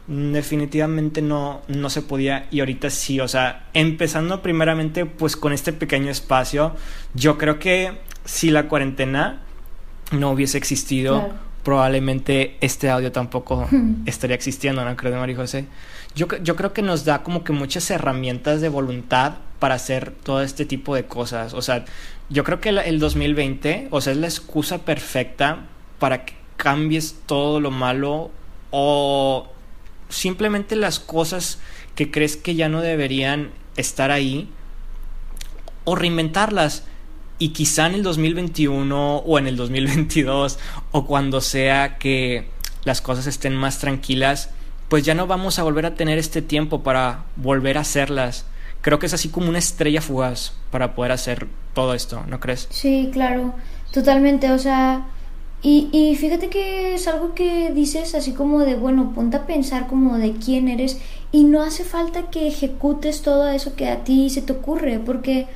Definitivamente no, no se podía y ahorita sí, o sea, empezando primeramente pues con este pequeño espacio, yo creo que si la cuarentena no hubiese existido, probablemente este audio tampoco estaría existiendo, ¿no creo, María José? Yo, yo creo que nos da como que muchas herramientas de voluntad para hacer todo este tipo de cosas. O sea, yo creo que el 2020, o sea, es la excusa perfecta para que cambies todo lo malo o simplemente las cosas que crees que ya no deberían estar ahí o reinventarlas y quizá en el 2021 o en el 2022 o cuando sea que las cosas estén más tranquilas, pues ya no vamos a volver a tener este tiempo para volver a hacerlas. Creo que es así como una estrella fugaz para poder hacer todo esto, ¿no crees? Sí, claro, totalmente, o sea, y, y fíjate que es algo que dices así como de, bueno, ponte a pensar como de quién eres y no hace falta que ejecutes todo eso que a ti se te ocurre, porque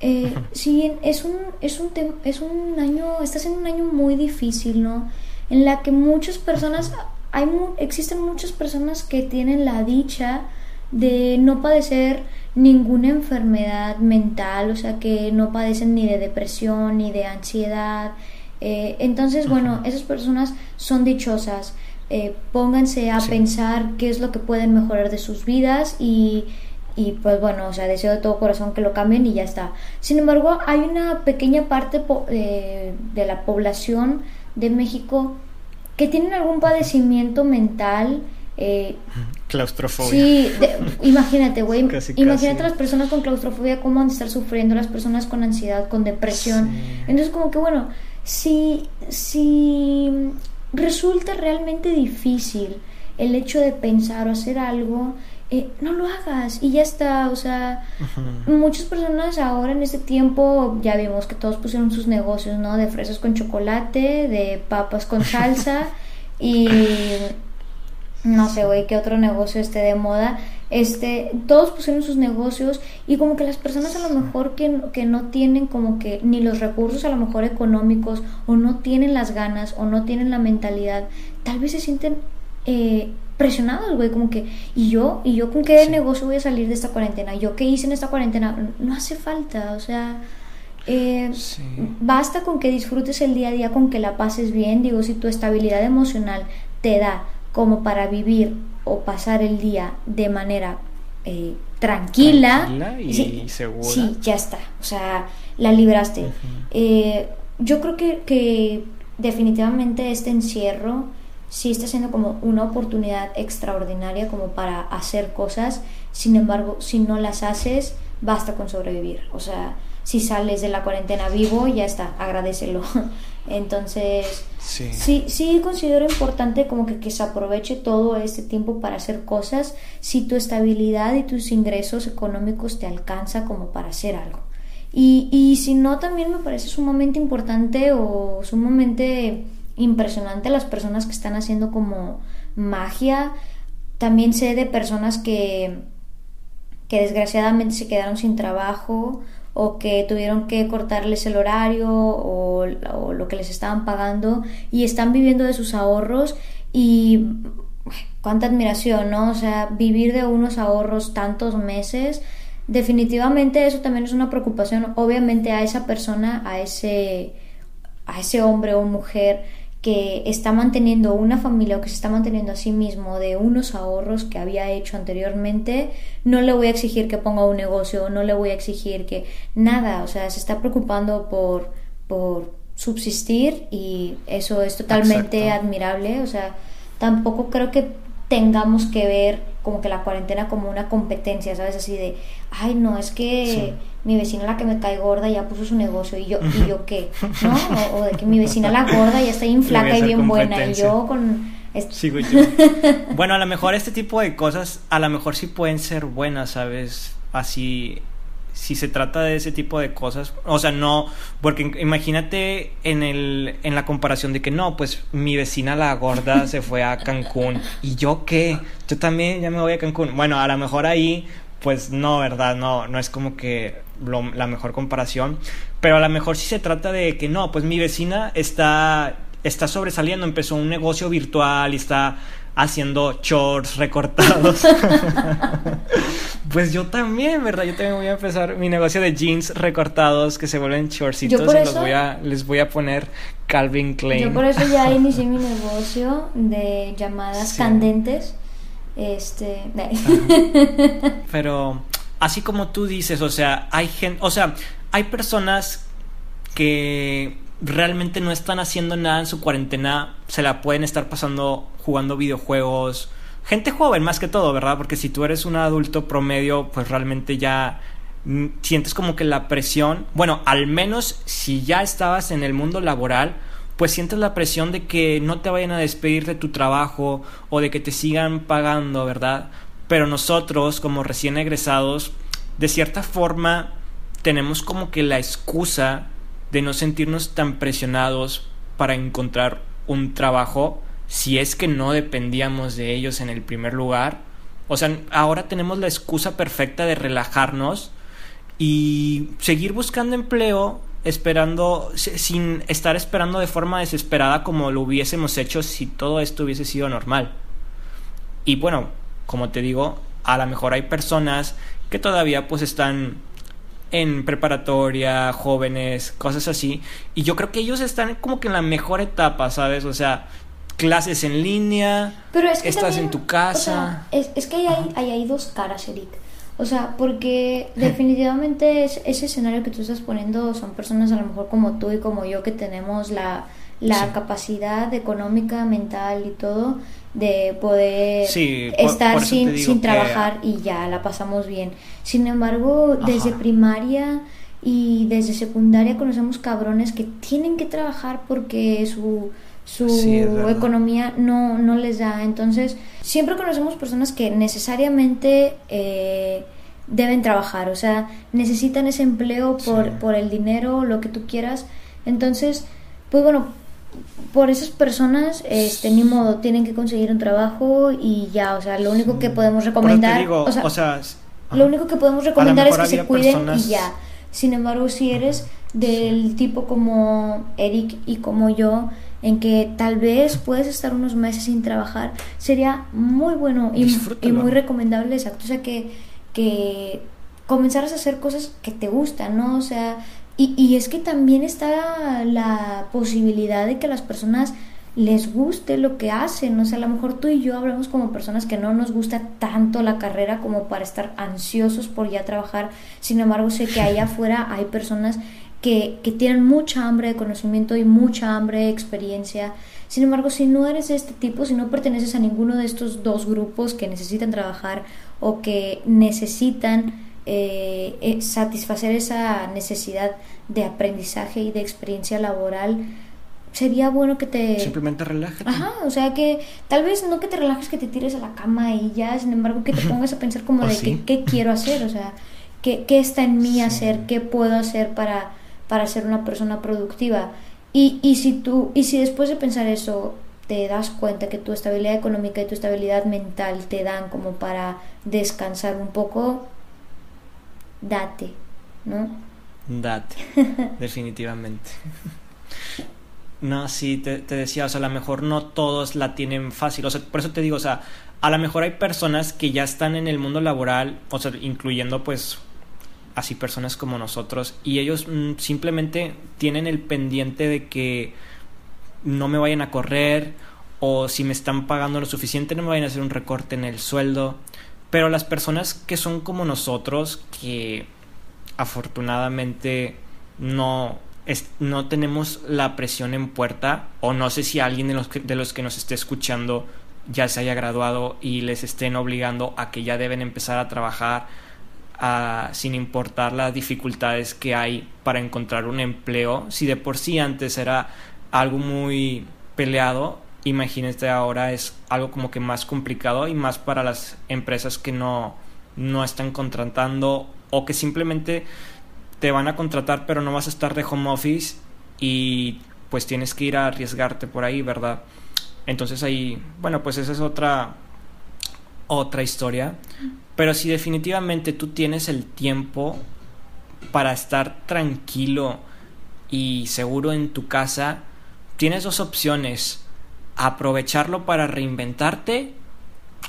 eh, sí, es un, es, un es un año, estás en un año muy difícil, ¿no? En la que muchas personas, hay existen muchas personas que tienen la dicha de no padecer ninguna enfermedad mental, o sea, que no padecen ni de depresión ni de ansiedad. Eh, entonces, bueno, esas personas son dichosas. Eh, pónganse a pensar qué es lo que pueden mejorar de sus vidas y y pues bueno, o sea, deseo de todo corazón que lo cambien y ya está. Sin embargo, hay una pequeña parte eh, de la población de México que tienen algún padecimiento mental. Eh, claustrofobia. Sí, imagínate, güey. Imagínate las personas con claustrofobia, cómo van a estar sufriendo, las personas con ansiedad, con depresión. Entonces, como que bueno, si, si resulta realmente difícil el hecho de pensar o hacer algo, eh, no lo hagas y ya está, o sea, muchas personas ahora en este tiempo ya vimos que todos pusieron sus negocios, ¿no? De fresas con chocolate, de papas con salsa y no sé, güey, qué otro negocio esté de moda. Este, todos pusieron sus negocios y como que las personas a lo mejor que, que no tienen como que ni los recursos a lo mejor económicos o no tienen las ganas o no tienen la mentalidad, tal vez se sienten eh, presionados, güey, como que, ¿y yo? ¿Y yo con qué negocio voy a salir de esta cuarentena? ¿Yo qué hice en esta cuarentena? No hace falta, o sea, eh, basta con que disfrutes el día a día, con que la pases bien, digo, si tu estabilidad emocional te da como para vivir o pasar el día de manera eh, tranquila, y segura. Sí, ya está, o sea, la libraste. Eh, yo creo que, que definitivamente este encierro sí está siendo como una oportunidad extraordinaria como para hacer cosas, sin embargo, si no las haces, basta con sobrevivir. O sea, si sales de la cuarentena vivo, ya está, agradecelo. Entonces, sí. sí, considero importante como que, que se aproveche todo este tiempo para hacer cosas si tu estabilidad y tus ingresos económicos te alcanza como para hacer algo. Y, y si no, también me parece sumamente importante o sumamente impresionante las personas que están haciendo como magia. También sé de personas que, que desgraciadamente se quedaron sin trabajo o que tuvieron que cortarles el horario o, lo que les estaban pagando y están viviendo de sus ahorros y cuánta admiración, ¿no? O sea, vivir de unos ahorros tantos meses, definitivamente eso también es una preocupación, obviamente a esa persona, a ese, a ese hombre o mujer que está manteniendo una familia o que se está manteniendo a sí mismo de unos ahorros que había hecho anteriormente, no le voy a exigir que ponga un negocio, no le voy a exigir que nada, o sea, se está preocupando por, por subsistir y eso es totalmente admirable, o sea, tampoco creo que tengamos que ver como que la cuarentena como una competencia, ¿sabes? Así de, ay, no, es que mi vecina la que me cae gorda ya puso su negocio y yo, ¿y yo qué? ¿No? O, de que mi vecina la gorda ya está bien flaca y bien buena y yo con... Sigo yo. bueno, a lo mejor este tipo de cosas, a lo mejor sí pueden ser buenas, ¿sabes? Así, si se trata de ese tipo de cosas, o sea, no, porque imagínate en el en la comparación de que no, pues mi vecina la gorda se fue a Cancún y yo qué, yo también ya me voy a Cancún. Bueno, a lo mejor ahí pues no, ¿verdad? No, no es como que la mejor comparación. Pero a lo mejor sí se trata de que no, pues mi vecina está está sobresaliendo, empezó un negocio virtual y está haciendo shorts recortados. pues yo también, ¿verdad? Yo también voy a empezar mi negocio de jeans recortados que se vuelven shortsitos y los voy a, les voy a poner Calvin Klein. Yo por eso ya inicié mi negocio de llamadas candentes. Este. Pero así como tú dices, o sea, hay gente, o sea, hay personas que realmente no están haciendo nada en su cuarentena, se la pueden estar pasando jugando videojuegos. Gente joven más que todo, ¿verdad? Porque si tú eres un adulto promedio, pues realmente ya sientes como que la presión, bueno, al menos si ya estabas en el mundo laboral, pues sientes la presión de que no te vayan a despedir de tu trabajo o de que te sigan pagando, ¿verdad? Pero nosotros, como recién egresados, de cierta forma tenemos como que la excusa de no sentirnos tan presionados para encontrar un trabajo si es que no dependíamos de ellos en el primer lugar. O sea, ahora tenemos la excusa perfecta de relajarnos y seguir buscando empleo esperando sin estar esperando de forma desesperada como lo hubiésemos hecho si todo esto hubiese sido normal. Y bueno, como te digo, a lo mejor hay personas que todavía pues están en preparatoria, jóvenes, cosas así. Y yo creo que ellos están como que en la mejor etapa, ¿sabes? O sea, clases en línea, Pero es que estás en tu casa. es, es, que hay, hay, hay, dos caras, Eric. O sea, porque definitivamente ese escenario que tú estás poniendo son personas a lo mejor como tú y como yo que tenemos la, la capacidad económica, mental y todo de poder estar sin, sin trabajar y ya la pasamos bien. Sin embargo, desde primaria y desde secundaria conocemos cabrones que tienen que trabajar porque su, su economía no, no les da. Entonces, siempre conocemos personas que necesariamente eh, deben trabajar, o sea, necesitan ese empleo por, por el dinero, lo que tú quieras. Entonces, pues bueno, por esas personas, este, ni modo, tienen que conseguir un trabajo y ya, o sea, lo único que podemos recomendar, o sea, lo único que podemos recomendar es que se cuiden y ya. Sin embargo, si eres del tipo como Eric y como yo, en que tal vez puedes estar unos meses sin trabajar, sería muy bueno y, y muy recomendable, exacto, o sea, que, que comenzaras a hacer cosas que te gustan, ¿no? O sea, y, y es que también está la posibilidad de que las personas les guste lo que hacen. O sea, a lo mejor tú y yo hablamos como personas que no nos gusta tanto la carrera como para estar ansiosos por ya trabajar. Sin embargo, sé que allá afuera hay personas que, que tienen mucha hambre de conocimiento y mucha hambre de experiencia. Sin embargo, si no eres de este tipo, si no perteneces a ninguno de estos dos grupos que necesitan trabajar o que necesitan eh, eh, satisfacer esa necesidad de aprendizaje y de experiencia laboral, sería bueno que te... Simplemente relájate. Ajá, o sea que tal vez no que te relajes, que te tires a la cama y ya, sin embargo que te pongas a pensar como de qué quiero hacer, o sea, qué, qué está en mí hacer, qué puedo hacer para, para ser una persona productiva. Y, y, si tú, y si después de pensar eso te das cuenta que tu estabilidad económica y tu estabilidad mental te dan como para descansar un poco, date, ¿no? Date, definitivamente. No, sí, te, decía, o sea, a lo mejor no todos la tienen fácil, o sea, por eso te digo, o sea, a lo mejor hay personas que ya están en el mundo laboral, o sea, incluyendo pues así personas como nosotros, y ellos mm, simplemente tienen el pendiente de que no me vayan a correr, o si me están pagando lo suficiente, no me vayan a hacer un recorte en el sueldo, pero las personas que son como nosotros, que afortunadamente no, no tenemos la presión en puerta, o no sé si alguien de los, que, de los que nos esté escuchando ya se haya graduado y les estén obligando a que ya deben empezar a trabajar sin importar las dificultades que hay para encontrar un empleo. Si de por sí antes era algo muy peleado, imagínate ahora es algo como que más complicado y más para las empresas que no, no están contratando o que simplemente te van a contratar pero no vas a estar de home office y pues tienes que ir a arriesgarte por ahí, ¿verdad? Entonces ahí, bueno, pues esa es otra otra historia, pero si definitivamente tú tienes el tiempo para estar tranquilo y seguro en tu casa, tienes dos opciones, aprovecharlo para reinventarte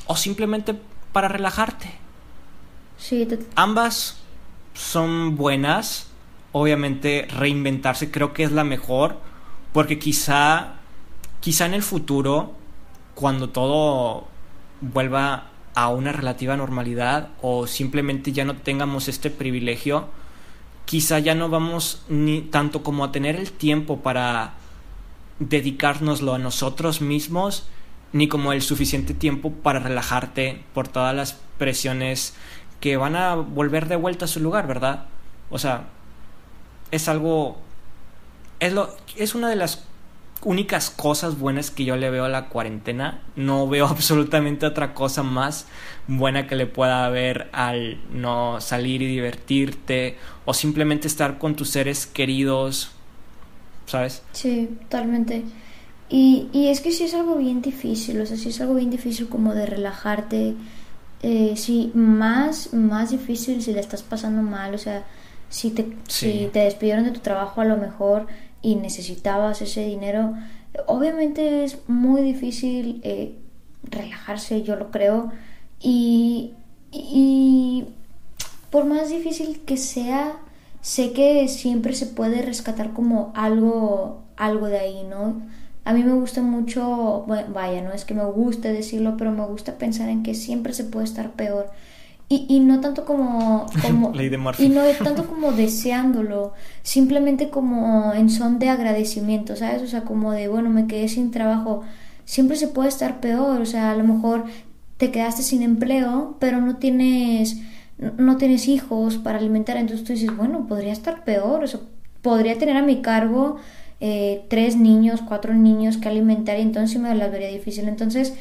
o simplemente para relajarte. Sí, Ambas son buenas, obviamente reinventarse creo que es la mejor, porque quizá, quizá en el futuro, cuando todo vuelva a una relativa normalidad o simplemente ya no tengamos este privilegio, quizá ya no vamos ni tanto como a tener el tiempo para dedicárnoslo a nosotros mismos, ni como el suficiente tiempo para relajarte por todas las presiones que van a volver de vuelta a su lugar, ¿verdad? O sea, es algo es lo es una de las únicas cosas buenas que yo le veo a la cuarentena. No veo absolutamente otra cosa más buena que le pueda haber al no salir y divertirte o simplemente estar con tus seres queridos, ¿sabes? Sí, totalmente. Y, y es que sí es algo bien difícil, o sea, sí es algo bien difícil como de relajarte. Eh, sí, más, más difícil si le estás pasando mal, o sea, si te, si te despidieron de tu trabajo a lo mejor y necesitabas ese dinero, obviamente es muy difícil eh, relajarse, yo lo creo, y, y por más difícil que sea, sé que siempre se puede rescatar como algo, algo de ahí, ¿no? A mí me gusta mucho, vaya, no es que me guste decirlo, pero me gusta pensar en que siempre se puede estar peor. Y, y no tanto como, como y no tanto como deseándolo, simplemente como en son de agradecimiento, ¿sabes? O sea, como de, bueno, me quedé sin trabajo, siempre se puede estar peor, o sea, a lo mejor te quedaste sin empleo, pero no tienes no tienes hijos para alimentar, entonces tú dices, bueno, podría estar peor, o sea, podría tener a mi cargo eh, tres niños, cuatro niños que alimentar y entonces me las vería difícil. Entonces,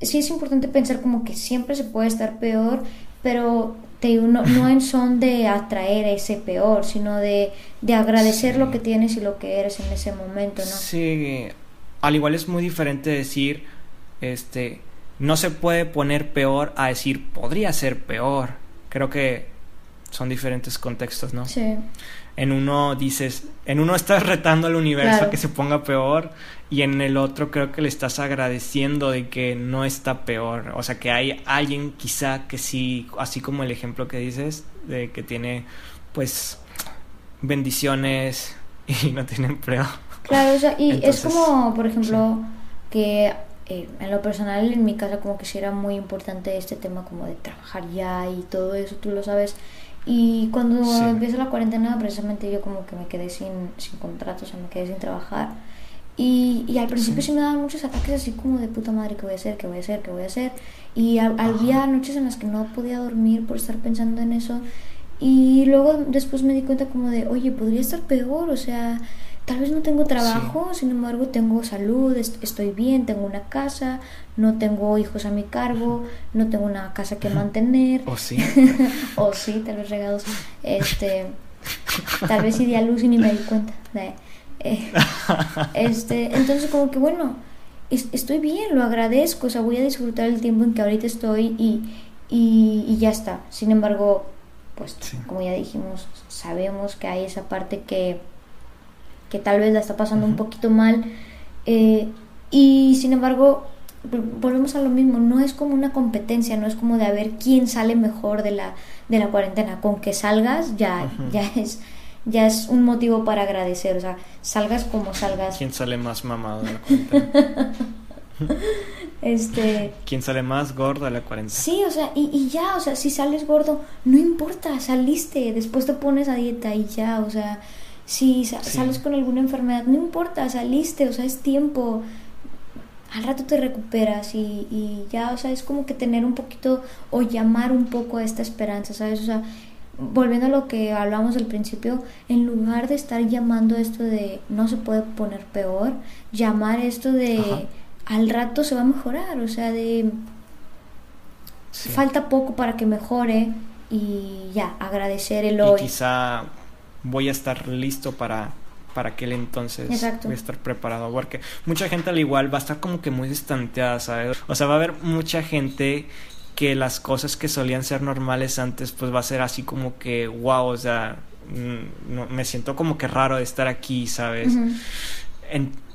sí es importante pensar como que siempre se puede estar peor, pero te digo, no, no en son de atraer ese peor, sino de, de agradecer lo que tienes y lo que eres en ese momento, ¿no? Sí, al igual es muy diferente decir, este, no se puede poner peor a decir, podría ser peor. Creo que son diferentes contextos, ¿no? Sí en uno dices, en uno estás retando al universo que se ponga peor y en el otro creo que le estás agradeciendo de que no está peor. O sea, que hay alguien quizá que sí, así como el ejemplo que dices, de que tiene pues bendiciones y no tiene empleo. Claro, o sea, y es como, por ejemplo, que eh, en lo personal en mi casa como que sí era muy importante este tema como de trabajar ya y todo eso, tú lo sabes. Y cuando empezó la cuarentena, precisamente yo como que me quedé sin, sin contrato, o sea, me quedé sin trabajar. Y, y al principio sí. me daban muchos ataques así como de puta madre, ¿qué voy a hacer? ¿Qué voy a hacer? ¿Qué voy a hacer? Y había noches en las que no podía dormir por estar pensando en eso. Y luego después me di cuenta como de, oye, podría estar peor, o sea, tal vez no tengo trabajo, sin embargo tengo salud, estoy bien, tengo una casa, no tengo hijos a mi cargo, no tengo una casa que mantener. O sí. o sí, tal vez regados. Este, tal vez sí di a luz y ni me di cuenta. Eh, este, entonces como que bueno, estoy bien, lo agradezco, o sea, voy a disfrutar el tiempo en que ahorita estoy y, y, ya está. Sin embargo, pues como ya dijimos, sabemos que hay esa parte que que tal vez la está pasando un poquito mal. Eh, y sin embargo, volvemos a lo mismo, no es como una competencia, no es como de a ver quién sale mejor de la, de la cuarentena. Con que salgas ya, ya es ya es un motivo para agradecer, o sea, salgas como salgas. ¿Quién sale más mamado de la cuarentena? este ¿Quién sale más gordo de la cuarentena? Sí, o sea, y, y ya, o sea, si sales gordo, no importa, saliste, después te pones a dieta y ya, o sea, si sales con alguna enfermedad, no importa, saliste, o sea, es tiempo. Al rato te recuperas y, y ya, o sea, es como que tener un poquito o llamar un poco a esta esperanza, ¿sabes? O sea, volviendo a lo que hablamos al principio, en lugar de estar llamando esto de no se puede poner peor, llamar esto de al rato se va a mejorar, o sea, de falta poco para que mejore y ya, agradecer el hoy. Y quizá voy a estar listo para, para aquel entonces Exacto. voy a estar preparado. Porque mucha gente al igual va a estar como que muy distanteada, ¿sabes? O sea, va a haber mucha gente que las cosas que solían ser normales antes, pues va a ser así como que, wow, o sea, mm, no, me siento como que raro de estar aquí, ¿sabes?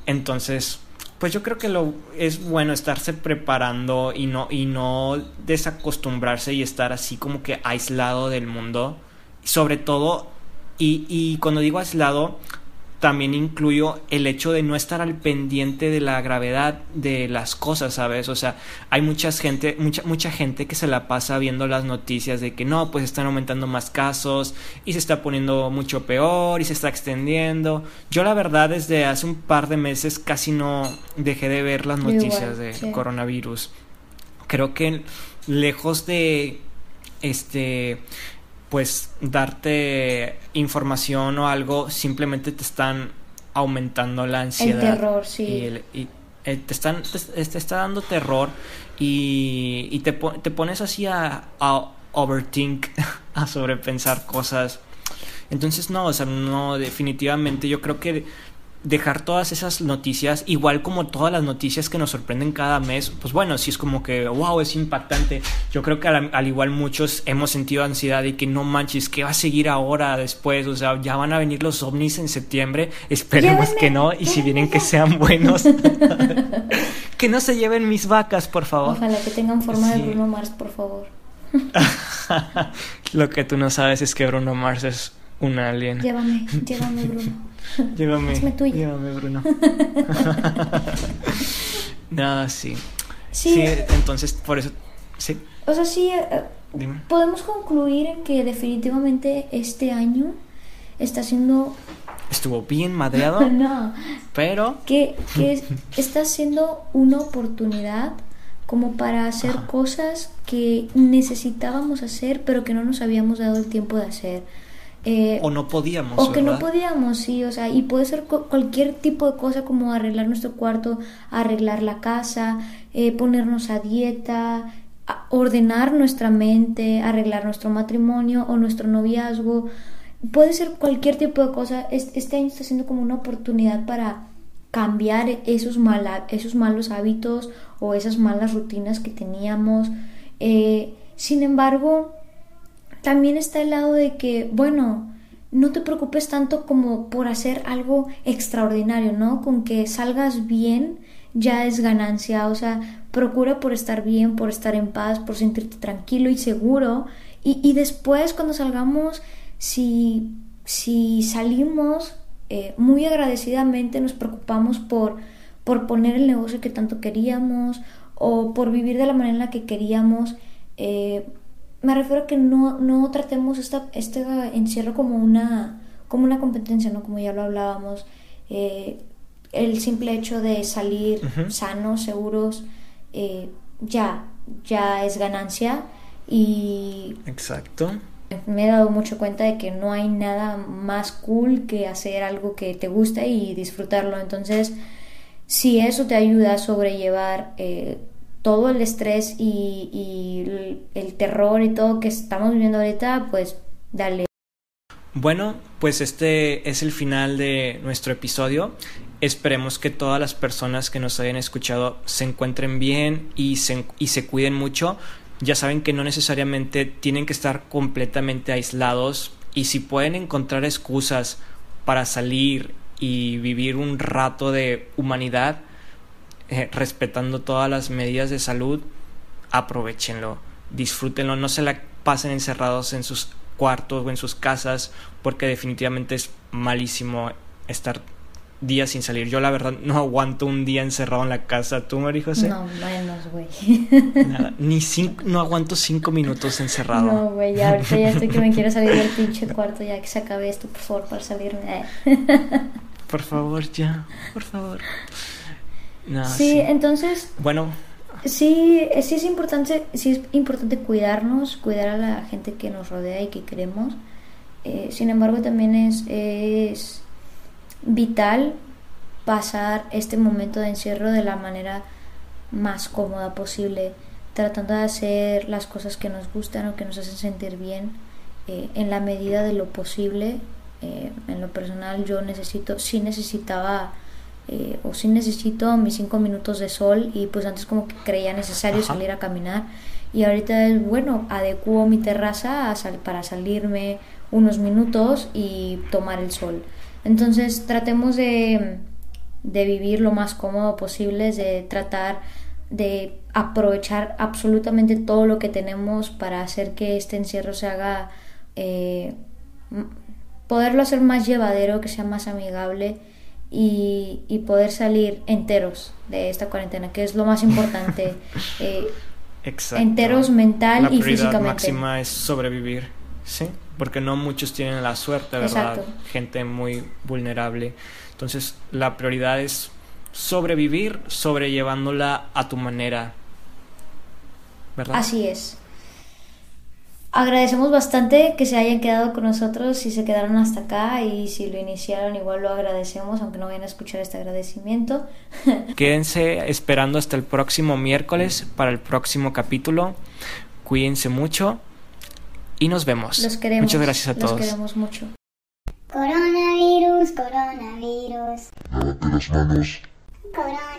Entonces, pues yo creo que lo es bueno estarse preparando y no y no desacostumbrarse y estar así como que aislado del mundo sobre todo y, y cuando digo aislado también incluyo el hecho de no estar al pendiente de la gravedad de las cosas, ¿sabes? O sea, hay mucha gente, mucha, mucha gente que se la pasa viendo las noticias de que no, pues están aumentando más casos y se está poniendo mucho peor y se está extendiendo. Yo la verdad desde hace un par de meses casi no dejé de ver las noticias de coronavirus. Creo que lejos de este pues darte información o algo, simplemente te están aumentando la ansiedad. El terror, sí. Y, eh, te, están, te, está dando terror y, y te, te, pones así a, a overthink, a sobrepensar cosas. Entonces, no, o sea, no, definitivamente yo creo que dejar todas esas noticias, igual como todas las noticias que nos sorprenden cada mes, pues bueno, sí es como que, wow, es impactante. Yo creo que al, igual muchos hemos sentido ansiedad y que no manches, ¿qué va a seguir ahora después? O sea, ya van a venir los ovnis en septiembre, esperemos que no, y si vienen que sean buenos, que no se lleven mis vacas, por favor. Ojalá que tengan forma de Bruno Mars, por favor. Lo que tú no sabes es que Bruno Mars es un alien. Llévame, llévame, Bruno. Llévame. Llévame, Bruno. Nada, sí. sí. entonces por eso. Sí. O sea, sí. Eh, podemos concluir que definitivamente este año está siendo. Estuvo bien madreado. no. Pero. Que, que está siendo una oportunidad como para hacer cosas que necesitábamos hacer, pero que no nos habíamos dado el tiempo de hacer. Eh, o no podíamos. O que no podíamos, sí, o sea, y puede ser cualquier tipo de cosa como arreglar nuestro cuarto, arreglar la casa, eh, ponernos a dieta, ordenar nuestra mente, arreglar nuestro matrimonio o nuestro noviazgo. Puede ser cualquier tipo de cosa. Este año está siendo como una oportunidad para cambiar esos, mala, esos malos hábitos o esas malas rutinas que teníamos. Eh, sin embargo, también está el lado de que, bueno, no te preocupes tanto como por hacer algo extraordinario, ¿no? Con que salgas bien ya es ganancia, o sea, procura por estar bien, por estar en paz, por sentirte tranquilo y seguro. Y, después cuando salgamos, si, si salimos eh, muy agradecidamente, nos preocupamos por, por poner el negocio que tanto queríamos o por vivir de la manera en la que queríamos. Eh, me refiero a que no, no tratemos esta, este encierro como una, como una competencia, ¿no? Como ya lo hablábamos. Eh, el simple hecho de salir sanos, seguros, eh, ya, ya es ganancia. Y. Exacto. Me he dado mucho cuenta de que no hay nada más cool que hacer algo que te gusta y disfrutarlo. Entonces, si eso te ayuda a sobrellevar eh, todo el estrés y, el, terror y todo que estamos viviendo ahorita, pues dale. Bueno, pues este es el final de nuestro episodio. Esperemos que todas las personas que nos hayan escuchado se encuentren bien y se, y se cuiden mucho. Ya saben que no necesariamente tienen que estar completamente aislados y si pueden encontrar excusas para salir y vivir un rato de humanidad, eh, respetando todas las medidas de salud, aprovechenlo, disfrútenlo, no se la pasen encerrados en sus cuartos o en sus casas, porque definitivamente es malísimo estar días sin salir. Yo la verdad no aguanto un día encerrado en la casa. ¿Tú, María José? No, menos, güey. Nada, ni cinco, no aguanto cinco minutos encerrado. No, güey, ya ahorita ya estoy que me quiero salir del pinche cuarto ya que se acabe esto, por favor, para salirme. por favor, ya, por favor sí, entonces... Bueno. Sí, sí es importante, sí es importante cuidarnos, cuidar a la gente que nos rodea y que queremos. Eh, sin embargo, también es, es vital pasar este momento de encierro de la manera más cómoda posible, tratando de hacer las cosas que nos gustan o que nos hacen sentir bien eh, en la medida de lo posible. Eh, en lo personal yo necesito, sí necesitaba eh, o si necesito mis cinco minutos de sol y pues antes como que creía necesario salir a caminar y ahorita es bueno, adecuo mi terraza para salirme unos minutos y tomar el sol. Entonces tratemos de, de vivir lo más cómodo posible, de tratar de aprovechar absolutamente todo lo que tenemos para hacer que este encierro se haga, eh, poderlo hacer más llevadero, que sea más amigable y, y, poder salir enteros de esta cuarentena, que es lo más importante. eh, enteros mental la y físicamente. máxima es sobrevivir, ¿sí? Porque no muchos tienen la suerte, ¿verdad? Exacto. Gente muy vulnerable. Entonces, la prioridad es sobrevivir sobrellevándola a tu manera. ¿Verdad? Así es. Agradecemos bastante que se hayan quedado con nosotros, si se quedaron hasta acá y si lo iniciaron igual lo agradecemos, aunque no vayan a escuchar este agradecimiento. Quédense esperando hasta el próximo miércoles para el próximo capítulo. Cuídense mucho y nos vemos. Los queremos. Muchas gracias a todos. Los queremos mucho. Coronavirus, coronavirus. Lávate las manos. Corona.